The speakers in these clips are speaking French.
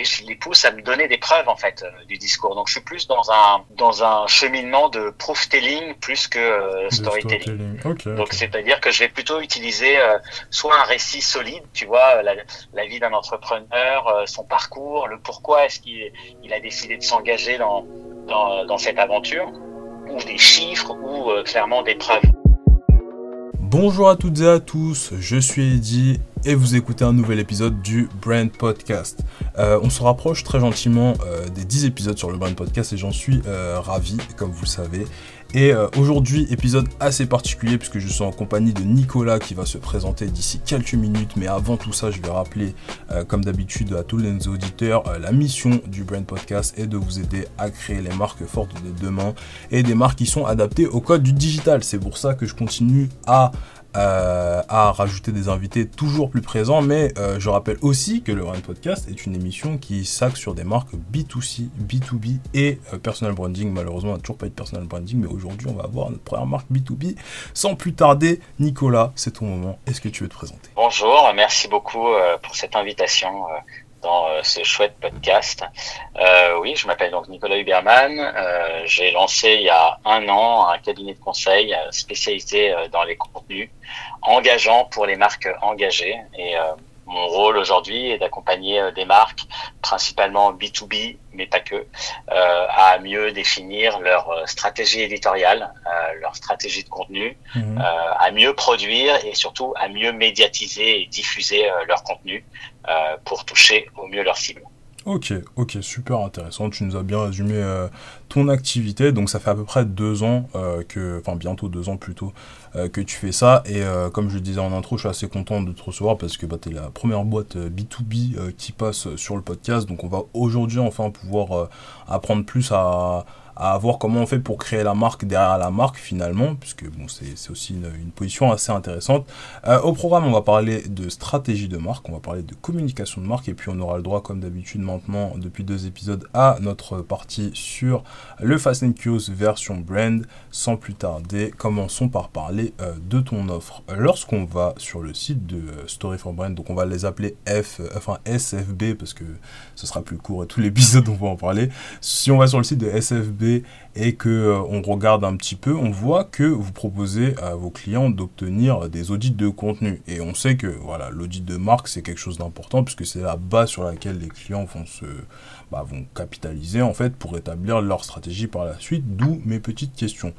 et je les pousse à me donner des preuves en fait du discours. Donc je suis plus dans un dans un cheminement de proof telling plus que storytelling. Donc c'est-à-dire que je vais plutôt utiliser soit un récit solide, tu vois, la, la vie d'un entrepreneur, son parcours, le pourquoi est-ce qu'il il a décidé de s'engager dans, dans dans cette aventure, ou des chiffres ou clairement des preuves. Bonjour à toutes et à tous, je suis Eddy et vous écoutez un nouvel épisode du Brand Podcast. Euh, on se rapproche très gentiment euh, des 10 épisodes sur le Brand Podcast et j'en suis euh, ravi, comme vous le savez. Et aujourd'hui, épisode assez particulier puisque je suis en compagnie de Nicolas qui va se présenter d'ici quelques minutes. Mais avant tout ça, je vais rappeler, comme d'habitude, à tous les auditeurs, la mission du Brand Podcast est de vous aider à créer les marques fortes de demain et des marques qui sont adaptées au code du digital. C'est pour ça que je continue à euh, à rajouter des invités toujours plus présents, mais euh, je rappelle aussi que le Run Podcast est une émission qui s'axe sur des marques B2C, B2B et euh, personal branding. Malheureusement, on n'a toujours pas eu de personal branding, mais aujourd'hui, on va avoir notre première marque B2B. Sans plus tarder, Nicolas, c'est ton moment. Est-ce que tu veux te présenter? Bonjour, merci beaucoup pour cette invitation dans euh, ce chouette podcast. Euh, oui, je m'appelle donc Nicolas Huberman. Euh, j'ai lancé il y a un an un cabinet de conseil spécialisé dans les contenus engageants pour les marques engagées. Et mon rôle aujourd'hui est d'accompagner des marques, principalement B2B, mais pas que, à mieux définir leur stratégie éditoriale, leur stratégie de contenu, mhm. à mieux produire et surtout à mieux médiatiser et diffuser leur contenu euh, pour toucher au mieux leur cible. Ok, ok, super intéressant. Tu nous as bien résumé euh, ton activité. Donc ça fait à peu près deux ans euh, que, enfin bientôt deux ans plutôt, que tu fais ça. Et comme je le disais en intro, je suis assez content de te recevoir parce que bah, tu es la première boîte B2B qui passe sur le podcast. Donc on va aujourd'hui enfin pouvoir apprendre plus à, à voir comment on fait pour créer la marque derrière la marque finalement, puisque bon, c'est aussi une, position assez intéressante. Euh, au programme, on va parler de stratégie de marque, on va parler de communication de marque, et puis on aura le droit, comme d'habitude maintenant, depuis deux épisodes, à notre partie sur le Fast and Curious version brand. Sans plus tarder, commençons par parler euh, de ton offre. Lorsqu'on va sur le site de euh, Story for Brand, donc on va les appeler F, enfin SFB, parce que ce sera plus court et tout l'épisode on va en parler. Si on va sur le site de SFB, et que euh, on regarde un petit peu, on voit que vous proposez à vos clients d'obtenir des audits de contenu. Et on sait que voilà, l'audit de marque c'est quelque chose d'important puisque c'est la base sur laquelle les clients vont se bah, vont capitaliser en fait pour établir leur stratégie par la suite. D'où mes petites questions.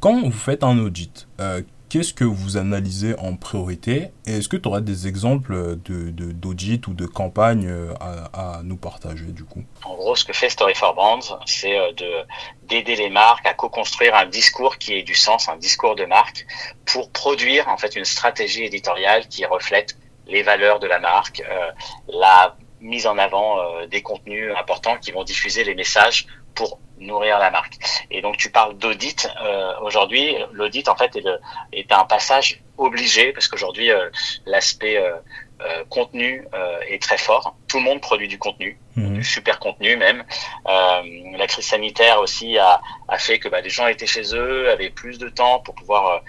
Quand vous faites un audit, euh, qu'est-ce que vous analysez en priorité Et est-ce que tu aurais des exemples d'audit de, ou de campagne euh, à, nous partager du coup? En gros, ce que fait Story for Brands, c'est euh, de d'aider les marques à co-construire un discours qui ait du sens, un discours de marque, pour produire en fait une stratégie éditoriale qui reflète les valeurs de la marque, euh, la mise en avant des contenus importants qui vont diffuser les messages pour nourrir la marque. Et donc tu parles d'audit. Euh, aujourd'hui, l'audit en fait est, est, un passage obligé parce qu'aujourd'hui euh, l'aspect euh, euh, contenu euh, est très fort. Tout le monde produit du contenu, mhm. du super contenu même. Euh, la crise sanitaire aussi a, a fait que bah, les gens étaient chez eux, avaient plus de temps pour pouvoir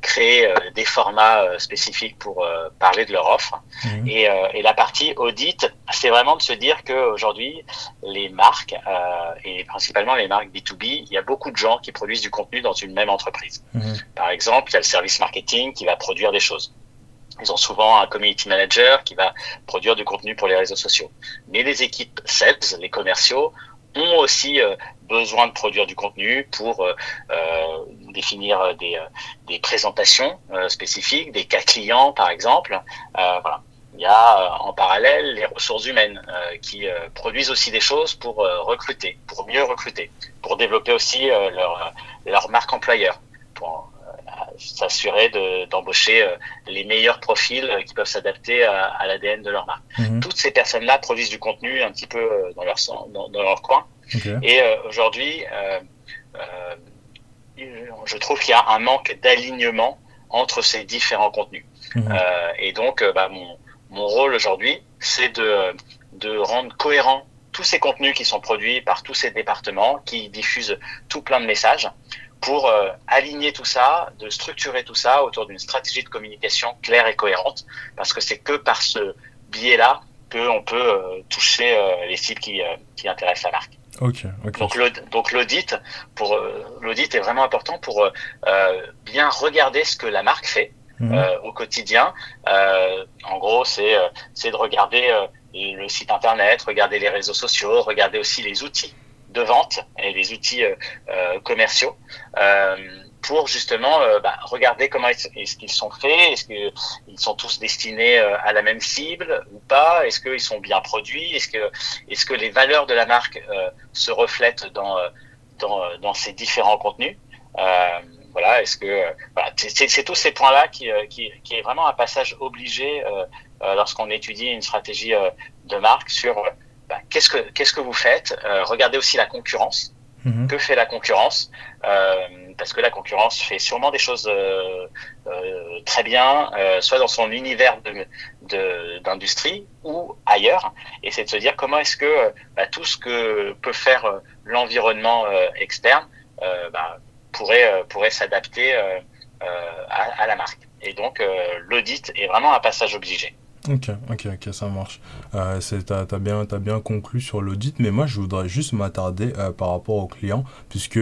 créer des formats spécifiques pour parler de leur offre. Mhm. Et, et, la partie audit, c'est vraiment de se dire que aujourd'hui les marques et principalement les marques B2B, il y a beaucoup de gens qui produisent du contenu dans une même entreprise. Mhm. Par exemple, il y a le service marketing qui va produire des choses. Ils ont souvent un community manager qui va produire du contenu pour les réseaux sociaux. Mais les équipes sales, les commerciaux, ont aussi euh, besoin de produire du contenu pour euh, euh définir des, euh, des présentations spécifiques, des cas clients par exemple. voilà. Il y a en parallèle les ressources humaines qui produisent aussi des choses pour recruter, pour mieux recruter, pour développer aussi leur, leur marque employeur, s'assurer d'embaucher euh, les meilleurs profils euh, qui peuvent s'adapter à, l'ADN de leur marque. Mhm. Toutes ces personnes-là produisent du contenu un petit peu euh, dans leur, dans, dans leur coin. Et aujourd'hui, je trouve qu'il y a un manque d'alignement entre ces différents contenus. Mhm. et donc, bah, mon, mon rôle aujourd'hui, c'est de, de rendre cohérent tous ces contenus qui sont produits par tous ces départements, qui diffusent tout plein de messages, pour euh, aligner tout ça, de structurer tout ça autour d'une stratégie de communication claire et cohérente, parce que c'est que par ce biais-là qu'on peut toucher les cibles qui, qui intéressent la marque. Okay, Donc l'audit pour l'audit est vraiment important pour bien regarder ce que la marque fait mhm. au quotidien. en gros, c'est c'est de regarder le site internet, regarder les réseaux sociaux, regarder aussi les outils de vente et les outils commerciaux pour justement euh, bah, regarder comment est-ce qu'ils sont faits, est-ce qu'ils sont tous destinés euh, à la même cible ou pas, est-ce qu'ils sont bien produits, est-ce que les valeurs de la marque euh, se reflètent dans ces différents contenus. voilà, est-ce que c'est tous ces points-là qui est vraiment un passage obligé lorsqu'on étudie une stratégie de marque sur bah, qu'est-ce que qu'est-ce que vous faites? regardez aussi la concurrence. Mhm. Que fait la concurrence? Parce que la concurrence fait sûrement des choses euh, euh, très bien, euh, soit dans son univers d'industrie de, ou ailleurs. Et c'est de se dire comment est-ce que bah, tout ce que peut faire l'environnement externe bah, pourrait, pourrait s'adapter à, à, la marque. Et donc l'audit est vraiment un passage obligé. Ok, ok, ok, ça marche. Euh, T'as as bien, as bien conclu sur l'audit, mais moi je voudrais juste m'attarder par rapport aux clients, puisque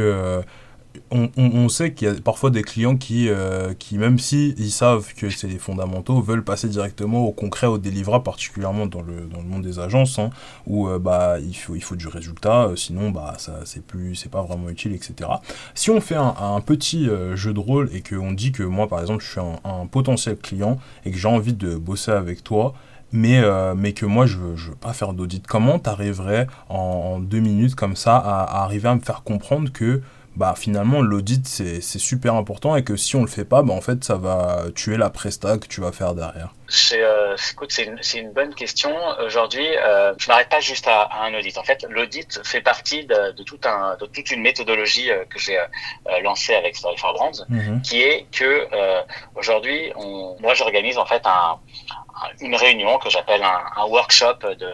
on, on, sait qu'il y a parfois des clients qui, euh, qui même si ils savent que c'est les fondamentaux, veulent passer directement au concret, au délivrable, particulièrement dans le, dans le monde des agences, hein, où euh, bah, il, faut, il faut du résultat, euh, sinon bah, c'est pas vraiment utile, etc. Si on fait un, petit jeu de rôle et qu'on dit que moi par exemple je suis un potentiel client et que j'ai envie de bosser avec toi, mais, mais que moi je je veux pas faire d'audit, comment tu arriverais en, deux minutes comme ça à arriver à me faire comprendre que bah finalement l'audit c'est super important et que si on le fait pas bah en fait ça va tuer la presta que tu vas faire derrière. C'est euh, une, une, bonne question. Aujourd'hui euh, je m'arrête pas juste à, un audit. En fait l'audit fait partie de, de, tout un de toute une méthodologie euh, que j'ai euh, lancée avec Story for Brands mhm. qui est que euh, aujourd'hui moi j'organise en fait un, une réunion que j'appelle un, un, workshop de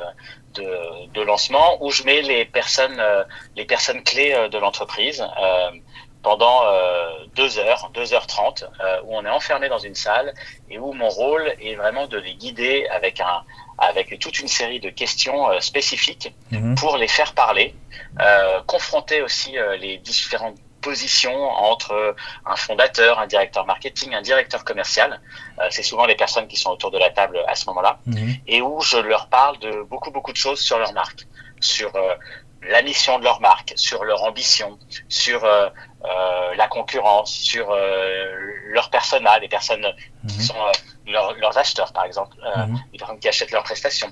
de, de, lancement où je mets les personnes, euh, les personnes clés euh, de l'entreprise euh, pendant deux heures, deux heures trente, où on est enfermé dans une salle et où mon rôle est vraiment de les guider avec un, avec toute une série de questions spécifiques mhm. pour les faire parler, confronter aussi les différentes position entre un fondateur, un directeur marketing, un directeur commercial. Euh, c'est souvent les personnes qui sont autour de la table à ce moment-là, mhm. et où je leur parle de beaucoup beaucoup de choses sur leur marque, sur euh, la mission de leur marque, sur leur ambition, sur euh, la concurrence, sur leur persona, les personnes qui mhm. sont leurs acheteurs par exemple, mhm. les personnes qui achètent leurs prestations.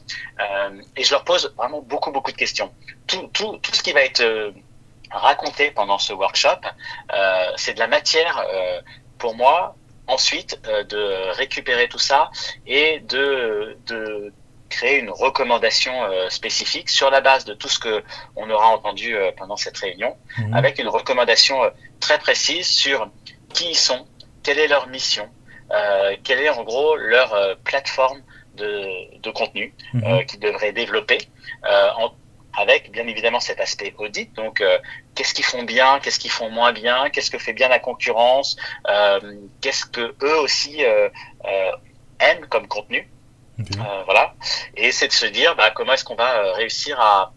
et je leur pose vraiment beaucoup beaucoup de questions. Tout, tout, tout ce qui va être raconter pendant ce workshop, euh, c'est de la matière euh, pour moi ensuite euh, de récupérer tout ça et de, de créer une recommandation spécifique sur la base de tout ce que on aura entendu pendant cette réunion, mhm. avec une recommandation très précise sur qui ils sont, quelle est leur mission, quelle est en gros leur plateforme de, de contenu mhm. qu'ils devraient développer en avec bien évidemment cet aspect audit. Donc, euh, qu'est-ce qu'ils font bien, qu'est-ce qu'ils font moins bien, qu'est-ce que fait bien la concurrence, euh, qu'est-ce que eux aussi euh, aiment comme contenu. voilà. Et c'est de se dire bah, comment est-ce qu'on va réussir à,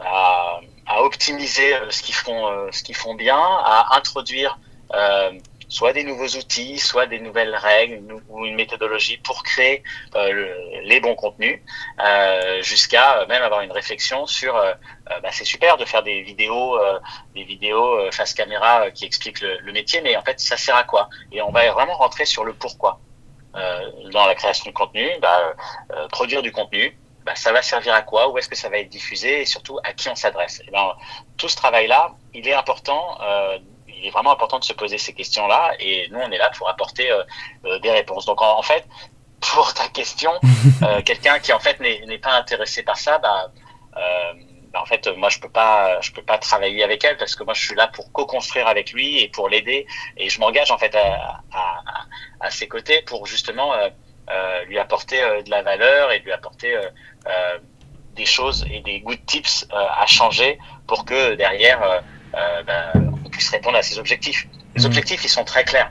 à, à optimiser ce qu'ils font, ce qu'ils font bien, à introduire soit des nouveaux outils, soit des nouvelles règles ou une méthodologie pour créer euh, les bons contenus, euh, jusqu'à même avoir une réflexion sur, euh, bah, c'est super de faire des vidéos, des vidéos face caméra qui expliquent le, métier, mais en fait, ça sert à quoi? Et on va vraiment rentrer sur le pourquoi. dans la création de contenu, bah, produire du contenu, bah, ça va servir à quoi? Où est-ce que ça va être diffusé? Et surtout, à qui on s'adresse? Ben, Tout ce travail-là, il est important il est vraiment important de se poser ces questions-là et nous, on est là pour apporter euh, euh, des réponses. Donc, en, fait, pour ta question, euh, quelqu'un qui en fait n'est pas intéressé par ça, bah, bah, en fait, moi, je peux pas, je peux pas travailler avec elle parce que moi, je suis là pour co-construire avec lui et pour l'aider et je m'engage en fait à, à, à, ses côtés pour justement lui apporter de la valeur et lui apporter des choses et des good tips à changer pour que derrière, bah, puisse répondre à ses objectifs. Les mmh. objectifs, ils sont très clairs.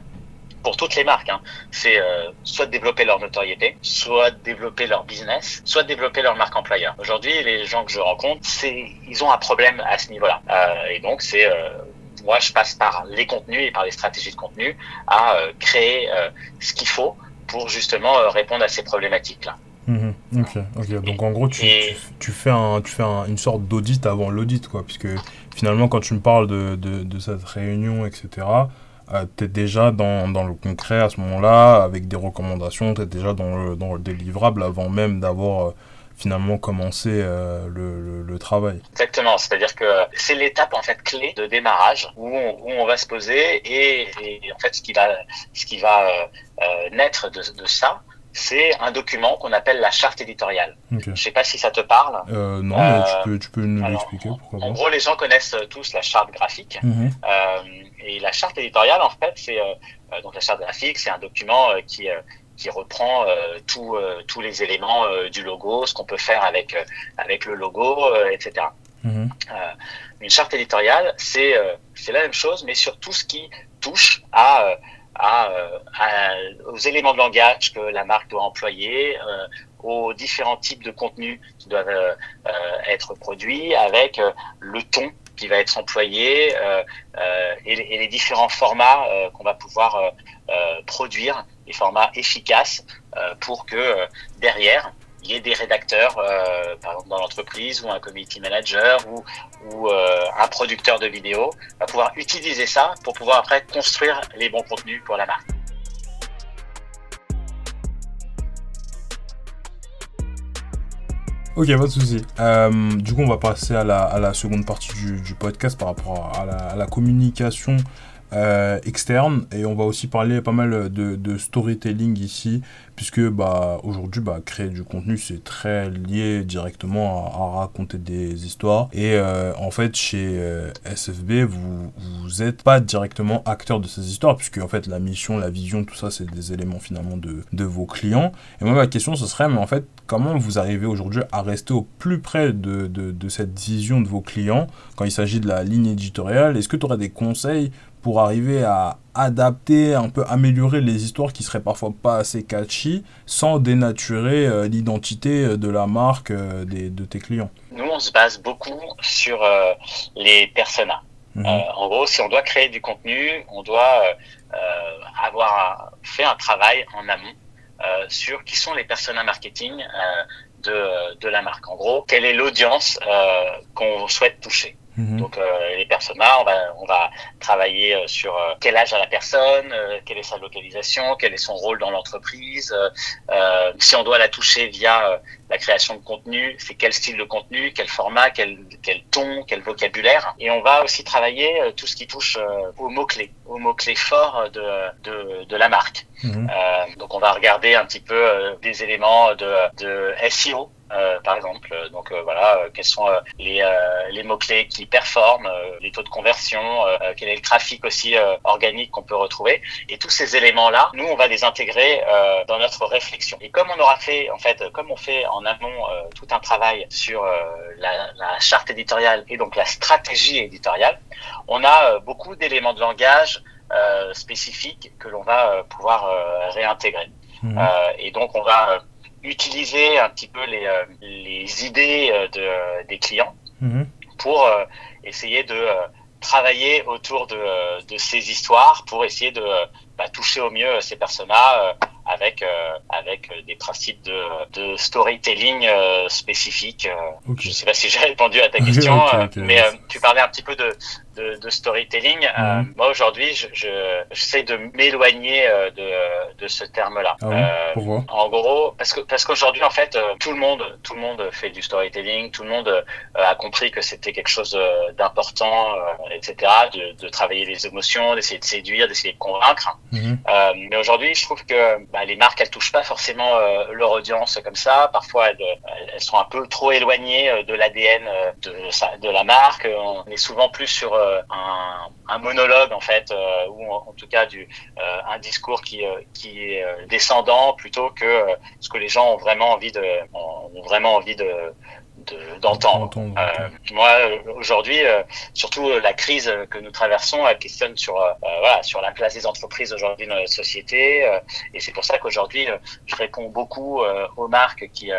pour toutes les marques. Hein. C'est euh, soit développer leur notoriété, soit développer leur business, soit développer leur marque employeur. Aujourd'hui, les gens que je rencontre, c'est ils ont un problème à ce niveau-là. Euh, et donc, c'est euh, moi, je passe par les contenus et par les stratégies de contenu à créer ce qu'il faut pour justement répondre à ces problématiques-là. Mhm. ok, ok. Donc en gros, tu, tu, fais, un, tu fais une sorte d'audit avant l'audit, quoi. Puisque finalement, quand tu me parles de, de, de cette réunion, etc., euh, tu es déjà dans, dans, le concret à ce moment-là, avec des recommandations, tu es déjà dans le, dans le délivrable avant même d'avoir euh, finalement commencé euh, le, le, travail. Exactement, c'est-à-dire que c'est l'étape en fait clé de démarrage où on, où on va se poser et, et, en fait ce qui va, ce qui va naître de, de ça, c'est un document qu'on appelle la charte éditoriale. Je ne sais pas si ça te parle. Euh, non, mais tu peux, tu peux nous l'expliquer. En gros, les gens connaissent tous la charte graphique. Mhm. Euh, et la charte éditoriale, en fait, c'est euh, donc la charte graphique, c'est un document qui qui reprend tous les éléments du logo, ce qu'on peut faire avec avec le logo, etc. Mhm. une charte éditoriale, c'est c'est la même chose, mais sur tout ce qui touche à euh, à, aux éléments de langage que la marque doit employer, euh, aux différents types de contenus qui doivent euh, être produits, avec le ton qui va être employé et, et, les différents formats qu'on va pouvoir produire, les formats efficaces pour que derrière y ait des rédacteurs, euh, par exemple dans l'entreprise, ou un community manager, ou, ou euh, un producteur de vidéos, va pouvoir utiliser ça pour pouvoir après construire les bons contenus pour la marque. Ok, pas de souci. Euh, du coup, on va passer à la, à la seconde partie du, podcast par rapport à la communication euh, externe. Et on va aussi parler pas mal de, storytelling ici puisque bah, aujourd'hui bah, créer du contenu c'est très lié directement à, raconter des histoires. Et euh, en fait chez euh, SFB vous vous êtes pas directement acteur de ces histoires puisque en fait la mission la vision tout ça c'est des éléments finalement de, de vos clients. Et moi ma question ce serait mais en fait comment vous arrivez aujourd'hui à rester au plus près de, de, de cette vision de vos clients? Quand il s'agit de la ligne éditoriale est-ce que tu aurais des conseils pour arriver à adapter, un peu améliorer les histoires qui seraient parfois pas assez catchy sans dénaturer euh, l'identité euh, de la marque euh, des, de tes clients Nous, on se base beaucoup sur les personas. Mhm. en gros, si on doit créer du contenu, on doit avoir fait un travail en amont sur qui sont les personas marketing de, de la marque. En gros, quelle est l'audience qu'on souhaite toucher Mhm. Donc euh, les personas, on va on va travailler euh, sur euh, quel âge a la personne, quelle est sa localisation, quel est son rôle dans l'entreprise. si on doit la toucher via la création de contenu, c'est quel style de contenu, quel format, quel quel ton, quel vocabulaire. Et on va aussi travailler tout ce qui touche aux mots clés, aux mots clés forts de de, de la marque. Mhm. donc on va regarder un petit peu des éléments de de SEO euh, par exemple. Donc euh, voilà, euh, quels sont les, les mots-clés qui performent, les taux de conversion, quel est le trafic aussi organique qu'on peut retrouver. Et tous ces éléments-là, nous, on va les intégrer dans notre réflexion. Et comme on aura fait, en fait, comme on fait en amont tout un travail sur la, la, charte éditoriale et donc la stratégie éditoriale, on a beaucoup d'éléments de langage spécifiques que l'on va pouvoir réintégrer. Mmh. et donc on va utiliser un petit peu les, euh, les idées euh, de, euh, des clients mhm. pour essayer de travailler autour de, de, ces histoires pour essayer de bah, toucher au mieux ces personnages avec avec des principes de, de storytelling spécifiques. Je ne sais pas si j'ai répondu à ta question, mais tu parlais un petit peu de, de, de storytelling. Euh, mhm. moi aujourd'hui, je, j'essaie de m'éloigner euh, de, de ce terme-là. Ah euh, Pourquoi? En gros, parce que parce qu'aujourd'hui en fait, tout le monde tout le monde fait du storytelling, tout le monde a compris que c'était quelque chose d'important, etc. De, de travailler les émotions, d'essayer de séduire, d'essayer de convaincre. Mhm. mais aujourd'hui, je trouve que bah, les marques elles touchent pas forcément leur audience comme ça. Parfois, elles, elles sont un peu trop éloignées de l'ADN de, la marque. On est souvent plus sur euh, un, monologue en fait, euh, ou en, tout cas du, euh, un discours qui, qui est descendant plutôt que ce que les gens ont vraiment envie de, ont vraiment envie de d'entendre. Euh, moi, aujourd'hui, euh, surtout la crise que nous traversons, elle questionne sur voilà sur la place des entreprises aujourd'hui dans la société, et c'est pour ça qu'aujourd'hui, je réponds beaucoup aux marques qui,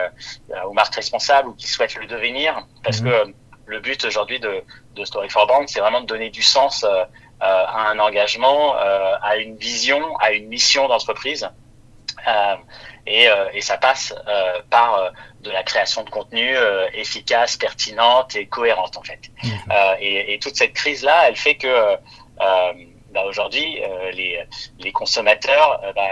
aux marques responsables ou qui souhaitent le devenir, parce mhm. que le but aujourd'hui de, de Story for Brand, c'est vraiment de donner du sens à un engagement, à une vision, à une mission d'entreprise. Euh, et, euh, et, ça passe euh, par de la création de contenu efficace, pertinente et cohérente en fait. Mmh. Et, et, toute cette crise là, elle fait que bah, aujourd'hui les, les consommateurs, bah,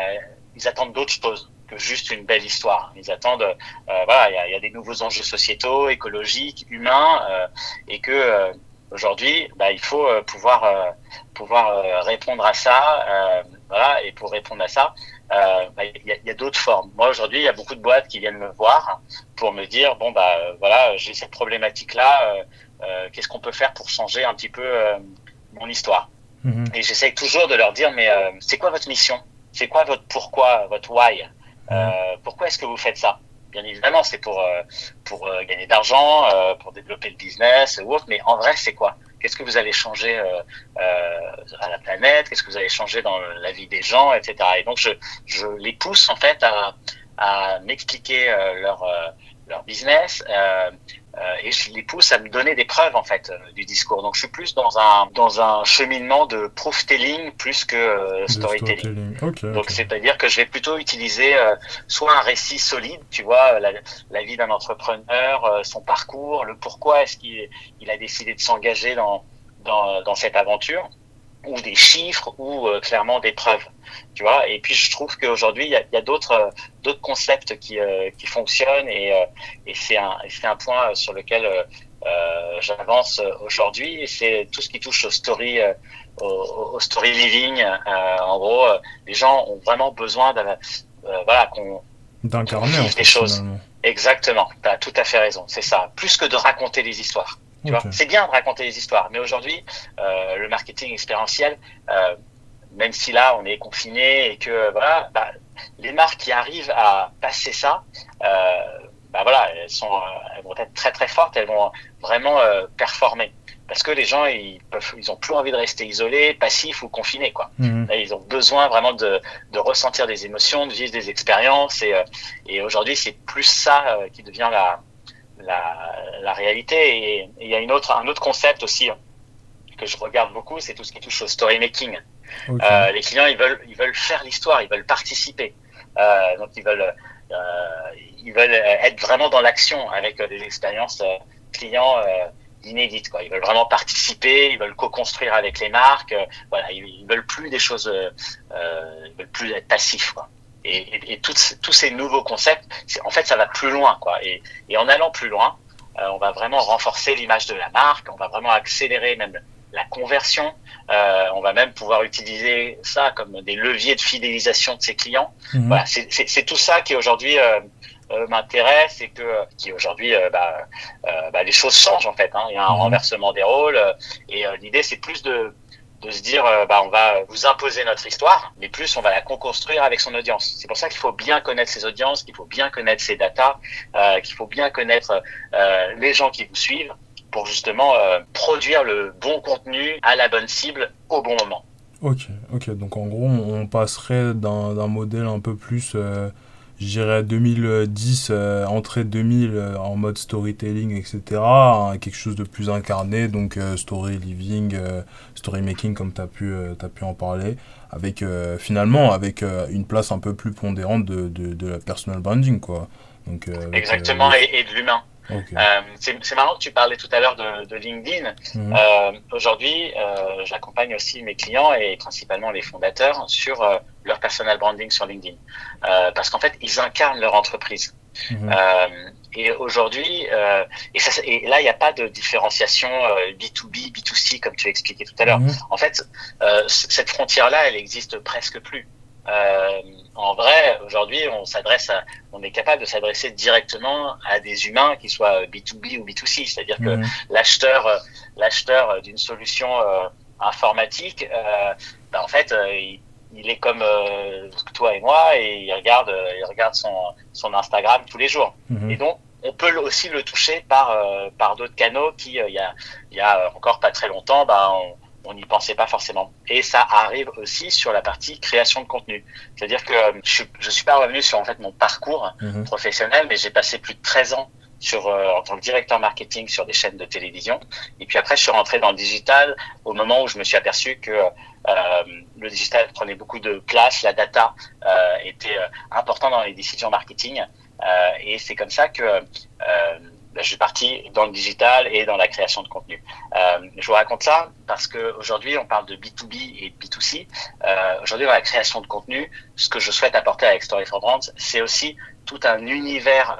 ils attendent d'autres choses que juste une belle histoire. Ils attendent, voilà, il y a, y a, des nouveaux enjeux sociétaux, écologiques, humains, et que aujourd'hui, bah, il faut pouvoir pouvoir répondre à ça. voilà, et pour répondre à ça, euh, bah, il y a, a d'autres formes. Moi aujourd'hui, il y a beaucoup de boîtes qui viennent me voir pour me dire bon bah euh, voilà, j'ai cette problématique là. Euh, euh, qu'est-ce qu'on peut faire pour changer un petit peu mon histoire? Mhm. Et j'essaye toujours de leur dire mais c'est quoi votre mission? C'est quoi votre pourquoi, votre why? Pourquoi est-ce que vous faites ça? Bien évidemment, c'est pour pour gagner d'argent, pour développer le business ou autre. Mais en vrai, c'est quoi? Qu'est-ce que vous allez changer euh, euh, à la planète? Qu'est-ce que vous allez changer dans la vie des gens, etc. Et donc je, les pousse en fait à, m'expliquer euh, leur business et je les pousse à me donner des preuves en fait euh, du discours. Donc je suis plus dans un dans un cheminement de proof telling plus que storytelling. Donc c'est-à-dire que je vais plutôt utiliser soit un récit solide, tu vois, la, la vie d'un entrepreneur, son parcours, le pourquoi est-ce qu'il il a décidé de s'engager dans, dans dans cette aventure ou des chiffres ou euh, clairement des preuves tu vois. Et puis je trouve qu'aujourd'hui il y a, y a d'autres euh, d'autres concepts qui euh, qui fonctionnent et et c'est un c'est un point sur lequel j'avance aujourd'hui c'est tout ce qui touche au story au, au, story living. En gros les gens ont vraiment besoin voilà qu'on d'incarner des choses. exactement. Tu as tout à fait raison. C'est ça. Plus que de raconter des histoires c'est bien de raconter des histoires, mais aujourd'hui, euh, le marketing expérientiel, euh, même si là on est confiné et que voilà, bah, les marques qui arrivent à passer ça, euh, bah voilà, elles sont, elles vont être très très fortes, elles vont vraiment performer. Parce que les gens ils peuvent ils ont plus envie de rester isolés passifs ou confinés quoi. Mhm. ils ont besoin vraiment de, de ressentir des émotions de vivre des expériences et, et aujourd'hui c'est plus ça qui devient la la, la réalité. Et il y a une autre, un autre concept aussi hein, que je regarde beaucoup, c'est tout ce qui touche au story making. Euh, les clients, ils veulent, ils veulent faire l'histoire, ils veulent participer. Euh, donc ils veulent, euh, ils veulent être vraiment dans l'action avec des expériences euh, clients euh, inédites. Quoi. Ils veulent vraiment participer, ils veulent co-construire avec les marques. voilà, ils, ils, veulent plus des choses, ils veulent plus être passifs. Quoi et, et, et tous ces nouveaux concepts, en fait, ça va plus loin, quoi. Et, et en allant plus loin, euh, on va vraiment renforcer l'image de la marque, on va vraiment accélérer même la conversion. Euh, on va même pouvoir utiliser ça comme des leviers de fidélisation de ses clients. Mhm. Voilà, c'est tout ça qui aujourd'hui euh, euh, m'intéresse et que qui aujourd'hui bah, bah, les choses changent en fait. Hein. Il y a un mhm. renversement des rôles et l'idée c'est plus de de se dire euh, bah on va vous imposer notre histoire, mais plus on va la co-construire avec son audience. C'est pour ça qu'il faut bien connaître ses audiences, qu'il faut bien connaître ses datas, euh, qu'il faut bien connaître euh, les gens qui vous suivent pour justement produire le bon contenu à la bonne cible au bon moment. Ok, ok. Donc en gros, on passerait d'un modèle un peu plus je dirais 2010, euh, entrée 2000 euh, en mode storytelling, etc. Hein, quelque chose de plus incarné, donc euh, story living, euh, story making comme tu as, pu, as pu en parler, avec finalement avec une place un peu plus pondérante de, de, de la personal branding. Quoi. Donc, Exactement, et, et de l'humain. Okay. Euh, c'est marrant que tu parlais tout à l'heure de, de, LinkedIn. Mmh. Euh, Aujourd'hui, euh, j'accompagne aussi mes clients et principalement les fondateurs sur euh, leur personal branding sur LinkedIn, euh, parce qu'en fait, ils incarnent leur entreprise. Mmh. et aujourd'hui, et, ça, et, là, il n'y a pas de différenciation B2B, B2C comme tu expliqué tout à l'heure. Mmh. En fait, cette frontière-là, elle existe presque plus. Euh, en vrai, aujourd'hui, on s'adresse, on est capable de s'adresser directement à des humains, qui soient B2B ou B2C, c'est-à-dire que mmh. l'acheteur, euh, l'acheteur d'une solution euh, informatique, euh, ben en fait, il, il, est comme toi et moi et il regarde, il regarde son, son Instagram tous les jours. Mmh. Et donc, on peut aussi le toucher par par d'autres canaux qui il y a il y a encore pas très longtemps bah on n'y pensait pas forcément. Et ça arrive aussi sur la partie création de contenu. C'est-à-dire que je, je suis pas revenu sur en fait mon parcours mhm. professionnel, mais j'ai passé plus de 13 ans sur euh, en tant que directeur marketing sur des chaînes de télévision. Et puis après, je suis rentré dans le digital au moment où je me suis aperçu que euh, le digital prenait beaucoup de place, la data euh, était euh, important dans les décisions marketing. Euh, et c'est comme ça que je suis parti dans le digital et dans la création de contenu. je vous raconte ça parce qu'aujourd'hui, on parle de B2B et de B2C. Aujourd'hui, dans la création de contenu, ce que je souhaite apporter avec Story for Brands, c'est aussi tout un univers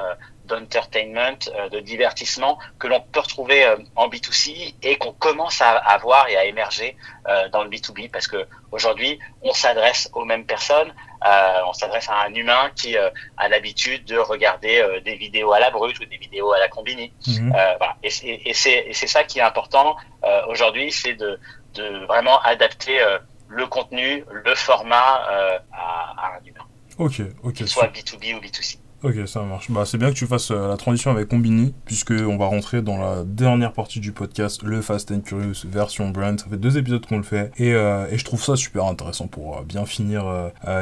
d'entertainment, euh, de divertissement que l'on peut retrouver euh, en B2C et qu'on commence à avoir et à émerger euh, dans le B2B parce que aujourd'hui on s'adresse aux mêmes personnes, on s'adresse à un humain qui a l'habitude de regarder des vidéos à la brute ou des vidéos à la combini. Mhm. voilà. Et, et c'est ça qui est important aujourd'hui, c'est de, de vraiment adapter le contenu, le format à, à, un humain. Ok, ok. Soit B2B ou B2C. Ok, ça marche. Bah, c'est bien que tu fasses euh, la transition avec Combini, puisque on va rentrer dans la dernière partie du podcast, le Fast and Curious version brand. Ça fait deux épisodes qu'on le fait, et, euh, et je trouve ça super intéressant pour euh, bien finir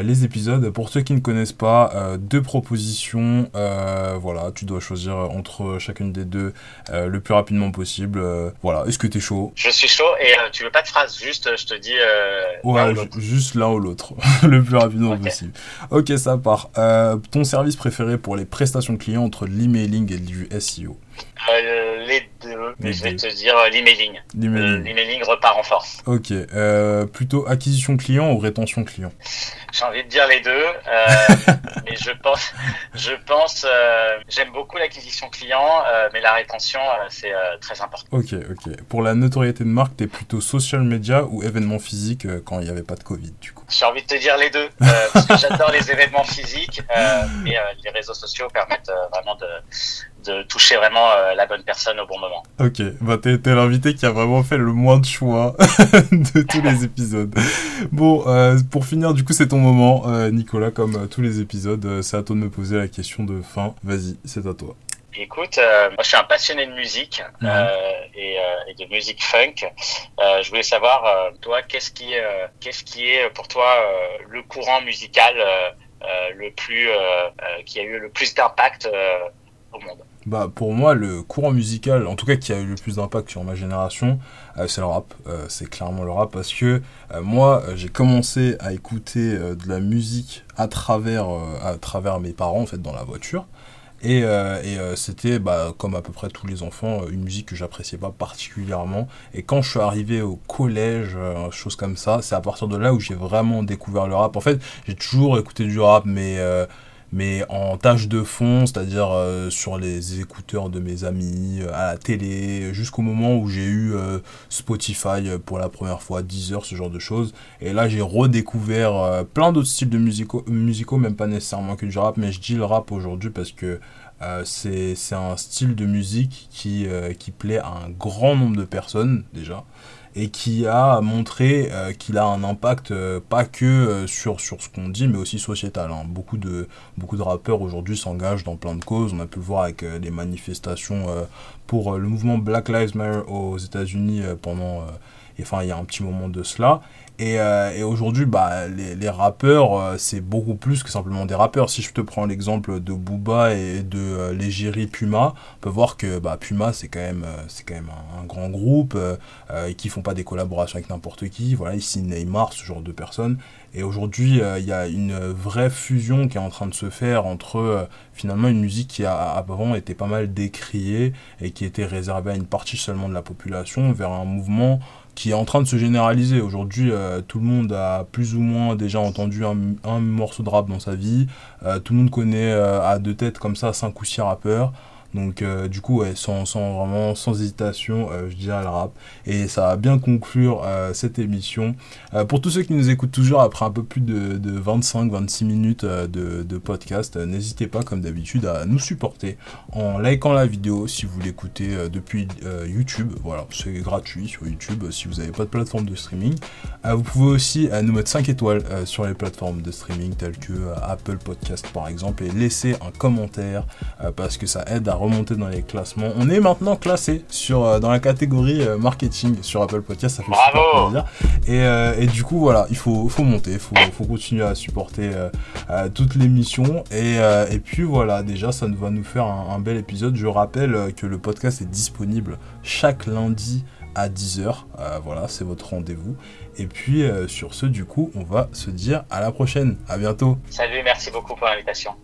les épisodes. Pour ceux qui ne connaissent pas, deux propositions. voilà, tu dois choisir entre chacune des deux le plus rapidement possible. voilà, est-ce que t'es chaud? Je suis chaud, et tu veux pas de phrase, juste je te dis. ouais, juste l'un ou l'autre, le plus rapidement possible. Ok, ça part. ton service préféré pour les prestations clients entre l'emailing et du SEO euh, les deux, mais je vais te dire euh, l'emailing. L'emailing repart en force. Ok. Euh, plutôt acquisition client ou rétention client? J'ai envie de dire les deux, mais je pense, je pense, j'aime beaucoup l'acquisition client, mais la rétention, c'est très important. Ok, ok. Pour la notoriété de marque, t'es plutôt social media ou événement physique quand il n'y avait pas de Covid, du coup? J'ai envie de te dire les deux, parce que j'adore les événements physiques, mais les réseaux sociaux permettent vraiment de de toucher vraiment euh, la bonne personne au bon moment. Ok, bah t'es, l'invité qui a vraiment fait le moins de choix de tous les épisodes. Bon, euh, pour finir, du coup, c'est ton moment, euh, Nicolas, comme tous les épisodes. c'est à toi de me poser la question de fin. Vas-y, c'est à toi. Écoute, moi je suis un passionné de musique et, de musique funk. je voulais savoir, toi, qu'est-ce qui, qu'est-ce qui est pour toi le courant musical le plus, qui a eu le plus d'impact au monde? Bah, pour moi, le courant musical, en tout cas qui a eu le plus d'impact sur ma génération, euh, c'est le rap. Euh, c'est clairement le rap parce que euh, moi, j'ai commencé à écouter de la musique à travers, à travers mes parents, en fait, dans la voiture. Et, et c'était, bah, comme à peu près tous les enfants, une musique que j'appréciais pas particulièrement. Et quand je suis arrivé au collège, chose comme ça, c'est à partir de là où j'ai vraiment découvert le rap. En fait, j'ai toujours écouté du rap, mais mais en tâche de fond, c'est-à-dire euh, sur les écouteurs de mes amis, euh, à la télé, jusqu'au moment où j'ai eu euh, Spotify pour la première fois, Deezer, ce genre de choses. Et là, j'ai redécouvert plein d'autres styles de musicaux, musicaux, même pas nécessairement que du rap, mais je dis le rap aujourd'hui parce que c'est un style de musique qui, qui plaît à un grand nombre de personnes déjà et qui a montré euh, qu'il a un impact euh, pas que euh, sur, sur ce qu'on dit, mais aussi sociétal. Hein. Beaucoup, de, beaucoup de rappeurs aujourd'hui s'engagent dans plein de causes. On a pu le voir avec les manifestations pour le mouvement Black Lives Matter aux États-Unis pendant, enfin, il y a un petit moment de cela. Et, euh, et aujourd'hui, bah, les, rappeurs, euh, c'est beaucoup plus que simplement des rappeurs. Si je te prends l'exemple de Booba et de euh, l'égérie Puma, on peut voir que bah, Puma, c'est quand même, euh, c'est quand même un, grand groupe et qui font pas des collaborations avec n'importe qui. Voilà, ici Neymar, ce genre de personnes. Et aujourd'hui, il y a une vraie fusion qui est en train de se faire entre finalement une musique qui a avant été pas mal décriée et qui était réservée à une partie seulement de la population vers un mouvement qui est en train de se généraliser. Aujourd'hui, euh, tout le monde a plus ou moins déjà entendu un, morceau de rap dans sa vie. Euh, tout le monde connaît euh, à deux têtes comme ça cinq ou six rappeurs. Donc euh, du coup, sans, vraiment, sans hésitation, euh, je dirais le rap. Et ça va bien conclure euh, cette émission. pour tous ceux qui nous écoutent toujours après un peu plus de, de 25-26 minutes de, de, podcast, n'hésitez pas comme d'habitude à nous supporter en likant la vidéo si vous l'écoutez depuis YouTube. Voilà, c'est gratuit sur YouTube si vous n'avez pas de plateforme de streaming. vous pouvez aussi nous mettre 5 étoiles sur les plateformes de streaming telles que Apple Podcast par exemple et laisser un commentaire parce que ça aide à remonter dans les classements. On est maintenant classé sur, dans la catégorie marketing sur Apple Podcast, ça fait Bravo super plaisir. Et, et, du coup, voilà, il faut, faut monter, il faut, faut, continuer à supporter toutes les missions. Et, et, puis voilà, déjà, ça va nous faire un, un bel épisode. Je rappelle que le podcast est disponible chaque lundi à 10h. Euh, voilà, c'est votre rendez-vous. Et puis euh, sur ce, du coup, on va se dire à la prochaine. À bientôt. Salut, merci beaucoup pour l'invitation.